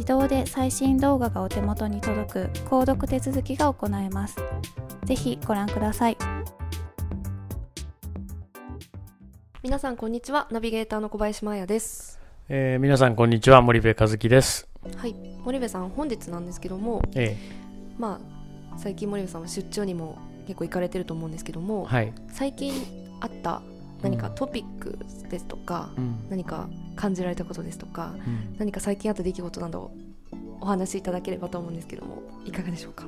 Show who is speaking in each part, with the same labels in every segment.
Speaker 1: 自動で最新動画がお手元に届く購読手続きが行えます。ぜひご覧ください。
Speaker 2: 皆さんこんにちは。ナビゲーターの小林真彩です。
Speaker 3: えー皆さんこんにちは。森部和樹です。
Speaker 2: はい。森部さん本日なんですけども
Speaker 3: え
Speaker 2: まあ最近森部さんは出張にも結構行かれてると思うんですけども、
Speaker 3: ーはい。
Speaker 2: 最近あった何か
Speaker 3: うん
Speaker 2: トピックですとか、
Speaker 3: うん。
Speaker 2: 何か感じられたことですとか
Speaker 3: うん。
Speaker 2: 何か最近あった出来事などお話しいただければと思うんですけどもいかがでしょうか？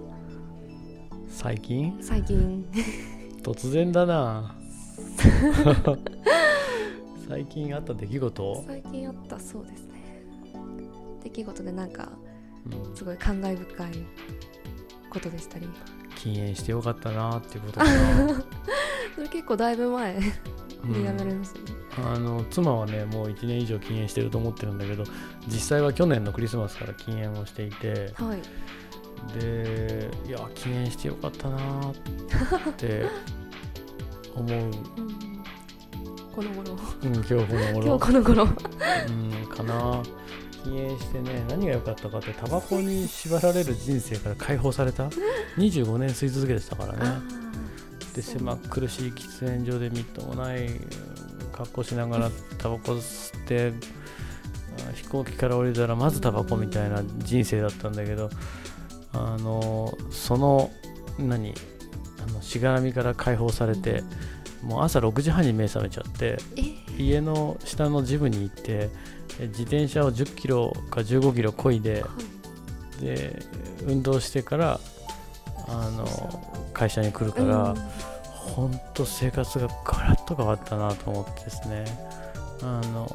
Speaker 3: 最近？
Speaker 2: 最近。
Speaker 3: 突然だな。最近あった出来事、
Speaker 2: 最近あったそうですね。出来事でなんか
Speaker 3: うん、
Speaker 2: すごい感慨深いことでしたり。
Speaker 3: 禁煙してよかったなっていうことかな。
Speaker 2: それ結構だいぶ前ま
Speaker 3: あの妻はねもう1年以上禁煙してると思ってるんだけど実際は去年のクリスマスから禁煙をしていて
Speaker 2: はい。
Speaker 3: でいや禁煙してよかったなって思う、
Speaker 2: うん。この頃。
Speaker 3: うん、今日この
Speaker 2: 今
Speaker 3: 頃
Speaker 2: 日この頃。
Speaker 3: うんかな。禁煙してね何が良かったかってタバコに縛られる人生から解放された？25年吸い続けてたからねで狭苦しい喫煙所でみっともないうん格好しながらタバコ吸ってあ飛行機から降りたらまずタバコみたいな人生だったんだけどあのその何あのしがらみから解放されてもう朝6時半に目覚めちゃって
Speaker 2: え
Speaker 3: 家の下のジムに行ってえ自転車を10キロか15キロ漕いでで運動してからあの会社に来るから、本当生活がガラッと変わったなと思ってですね。あの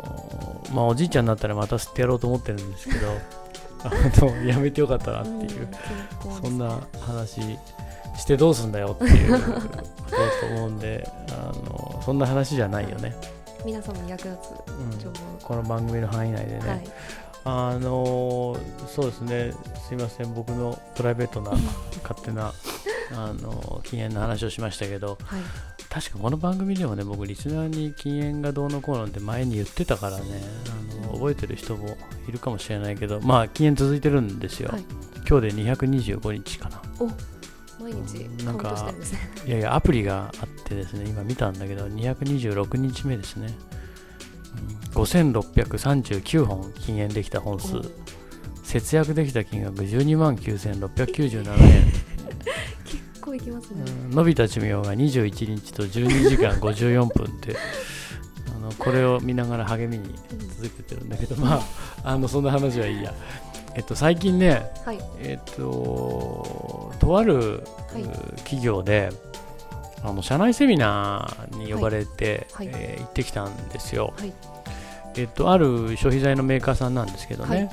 Speaker 3: まあおじいちゃんになったらまた吸ってやろうと思ってるんですけど あのやめてよかったなっていう、そんな話してどうすんだよっていうことだと思うんであのそんな話じゃないよね、
Speaker 2: 皆様に役立
Speaker 3: うん
Speaker 2: つ情報
Speaker 3: この番組の範囲内でね、
Speaker 2: はい
Speaker 3: あのそうですね。すいません。僕のプライベートな勝手なあの禁煙の話をしましたけど
Speaker 2: はい。
Speaker 3: 確かこの番組でもね僕リスナーに禁煙がどうのこうのって前に言ってたからねあの覚えてる人もいるかもしれないけどまあ禁煙続いてるんですよ、
Speaker 2: はい。
Speaker 3: 今日で225日かな。
Speaker 2: 毎日
Speaker 3: なんかいやいやアプリがあってですね今見たんだけど226日目ですね、うん、5639本禁煙できた本数。
Speaker 2: お。
Speaker 3: 節約できた金額12万9697円、
Speaker 2: 結構いきますね、
Speaker 3: うん、伸びた寿命が21日と12時間54分って。あのこれを見ながら励みに続けてるんだけどまあ あのそんな話はいいや。えっと、最近ね、
Speaker 2: はい。
Speaker 3: えっと、とある、企業であの社内セミナーに呼ばれて、
Speaker 2: はい。はい。
Speaker 3: えー行ってきたんですよ、
Speaker 2: はい。
Speaker 3: えっと、ある消費財のメーカーさんなんですけどね、
Speaker 2: はい。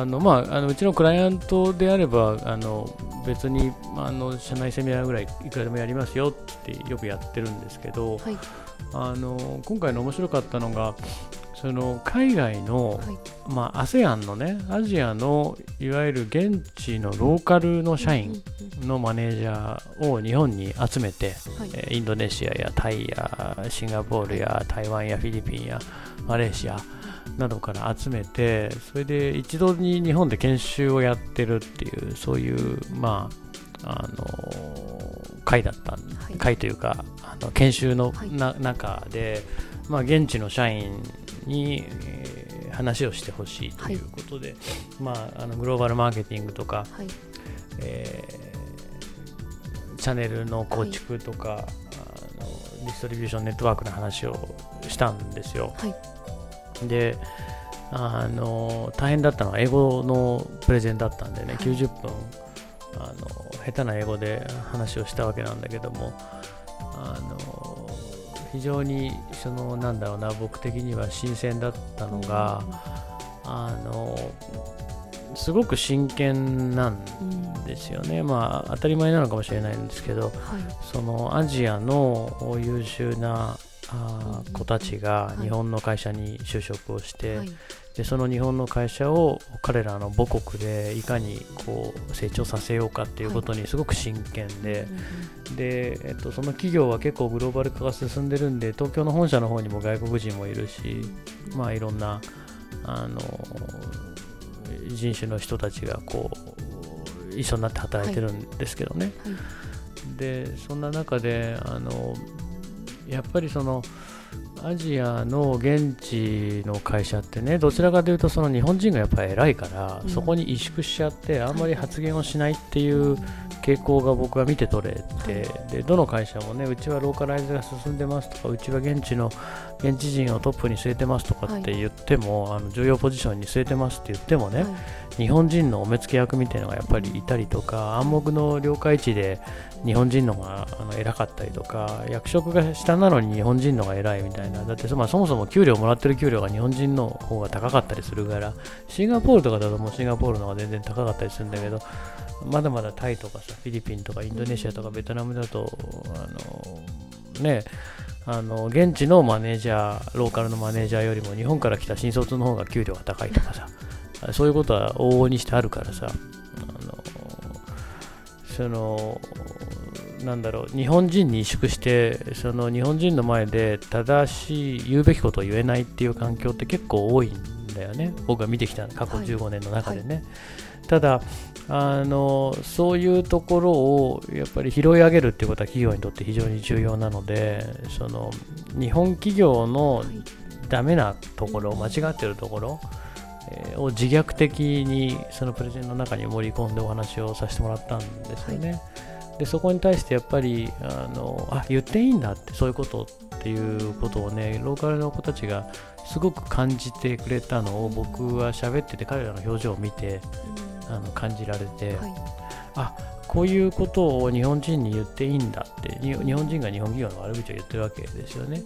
Speaker 3: あのまあ、あのうちのクライアントであればあの別にあの社内セミナーぐらいいくらでもやりますよってよくやってるんですけど、
Speaker 2: はい。
Speaker 3: あの今回の面白かったのがその海外の、
Speaker 2: はい。
Speaker 3: まあ、ASEAN のねアジアのいわゆる現地のローカルの社員のマネージャーを日本に集めて、
Speaker 2: はい。
Speaker 3: えーインドネシアやタイやシンガポールや台湾やフィリピンやマレーシアなどから集めてそれで一度に日本で研修をやってるっていうそういうまああの会だったん
Speaker 2: はい。
Speaker 3: 会というかあの研修の
Speaker 2: はい。
Speaker 3: な、中で、まあ、現地の社員に、えー話をしてほしいということで、まあ、あのグローバルマーケティングとか、
Speaker 2: はい。
Speaker 3: えーチャンネルの構築とか、あのディストリビューションネットワークの話をしたんですよ。
Speaker 2: はい。
Speaker 3: であの大変だったのは英語のプレゼンだったんでね、
Speaker 2: はい。
Speaker 3: 90分あの下手な英語で話をしたわけなんだけども非常にそのなんだろうな僕的には新鮮だったのが、あのすごく真剣なん
Speaker 2: うん
Speaker 3: ですよね、まあ当たり前なのかもしれないんですけど
Speaker 2: はい。
Speaker 3: そのアジアの優秀なあー子たちが
Speaker 2: はい。
Speaker 3: 日本の会社に就職をして、
Speaker 2: はい
Speaker 3: でその日本の会社を彼らの母国でいかにこう成長させようかっていうことにすごく真剣で、で、えっと、その企業は結構グローバル化が進んでるんで東京の本社の方にも外国人もいるし、まあいろんなあの人種の人たちがこう一緒になって働いてるんですけどね、
Speaker 2: はい。
Speaker 3: でそんな中であのやっぱりそのアジアの現地の会社ってねどちらかというとその日本人がやっぱり偉いから、
Speaker 2: うん。
Speaker 3: そこに萎縮しちゃってあんまり発言をしないっていう傾向が僕は見て取れて、でどの会社もねうちはローカライズが進んでますとかうちは現地の現地人をトップに据えてますとかって言っても、あの重要ポジションに据えてますって言ってもね、
Speaker 2: はい。
Speaker 3: 日本人のお目付け役みたいなのがやっぱりいたりとか暗黙の了解値で日本人のがあの偉かったりとか役職が下なのに日本人のが偉いみたいなだってそ,、まあ、そもそも給料もらってる給料が日本人の方が高かったりするからシンガポールとかだともうシンガポールの方が全然高かったりするんだけどまだまだタイとかさフィリピンとかインドネシアとかベトナムだとあのねあの現地のマネージャーローカルのマネージャーよりも日本から来た新卒の方が給料が高いとかさそういうことは往々にしてあるからさ、あのその、なんだろう、日本人に萎縮して、その日本人の前で正しい、言うべきことを言えないっていう環境って結構多いんだよね。僕が見てきた過去
Speaker 2: はい
Speaker 3: 15年の中でね。ただあの、そういうところをやっぱり拾い上げるっていうことは企業にとって非常に重要なので、その日本企業の
Speaker 2: はい
Speaker 3: ダメなところ、間違ってるところ、えーを自虐的にそのプレゼンの中に盛り込んでお話をさせてもらったんですよね。でそこに対してやっぱりあのあ言っていいんだってそういうことっていうことをねローカルの子たちがすごく感じてくれたのを僕は喋ってて彼らの表情を見てあの感じられて、
Speaker 2: はい
Speaker 3: あこういうことを日本人に言っていいんだってに日本人が日本企業の悪口を言ってるわけですよね。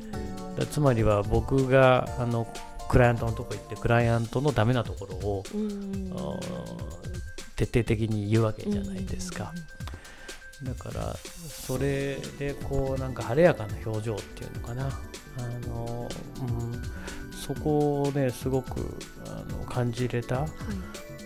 Speaker 3: だつまりは僕があのクライアントのとこ行ってクライアントのダメなところを、徹底的に言うわけじゃないですか。だからそれでこうなんか晴れやかな表情っていうのかな。あの、うん、そこをねすごくあの感じれた。
Speaker 2: はい。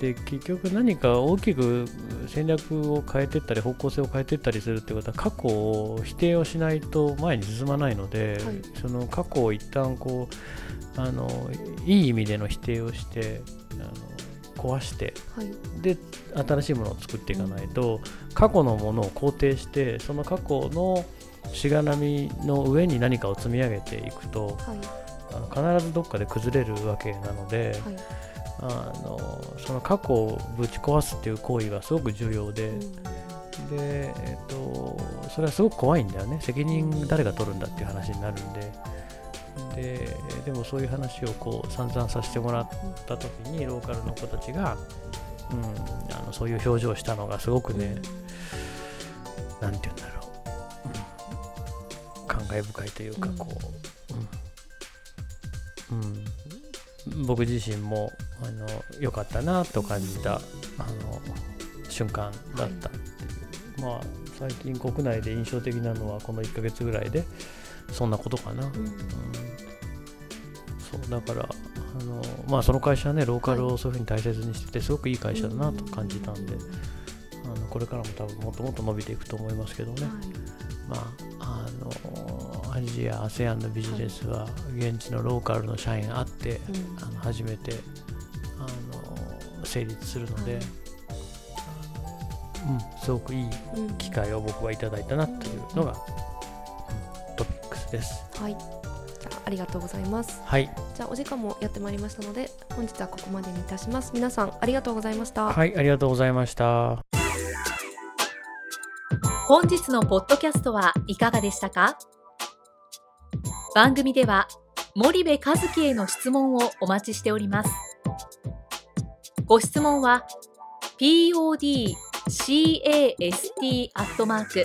Speaker 3: で結局何か大きく戦略を変えていったり方向性を変えていったりするってことは過去を否定をしないと前に進まないので、
Speaker 2: はい。
Speaker 3: その過去を一旦こうあのいい意味での否定をしてあの壊して
Speaker 2: はい。
Speaker 3: で新しいものを作っていかないと過去のものを肯定してその過去のしがらみの上に何かを積み上げていくと
Speaker 2: はい。
Speaker 3: あの必ずどっかで崩れるわけなので、
Speaker 2: はい。
Speaker 3: あのその過去をぶち壊すっていう行為がすごく重要で、
Speaker 2: うん。
Speaker 3: で、えっと、それはすごく怖いんだよね。責任誰が取るんだっていう話になるんでででもそういう話をこう散々させてもらった時にローカルの子たちがうん、あのそういう表情をしたのがすごくね、なんて言うんだろう、うん、感慨深いというかこう、うん。うん、僕自身もあの良かったなと感じた、あの瞬間だったっていう、まあ最近国内で印象的なのはこの1ヶ月ぐらいでそんなことかな、うん。そうだからあの、まあ、その会社はねローカルをそういうふうに大切にしててすごくいい会社だなと感じたんで、あのこれからも多分もっともっと伸びていくと思いますけどね、まあ、あのアジア ASEAN のビジネスは現地のローカルの社員あって、あの初めてあの成立するので、うん、すごくいい機会を僕はいただいたなというのが、です。
Speaker 2: はい。じゃあありがとうございます。
Speaker 3: はい、
Speaker 2: じゃあお時間もやってまいりましたので本日はここまでにいたします。皆さんありがとうございました。
Speaker 3: はい、ありがとうございました。
Speaker 4: 本日のポッドキャストはいかがでしたか？番組では森部和樹への質問をお待ちしております。ご質問は podcast アットマーク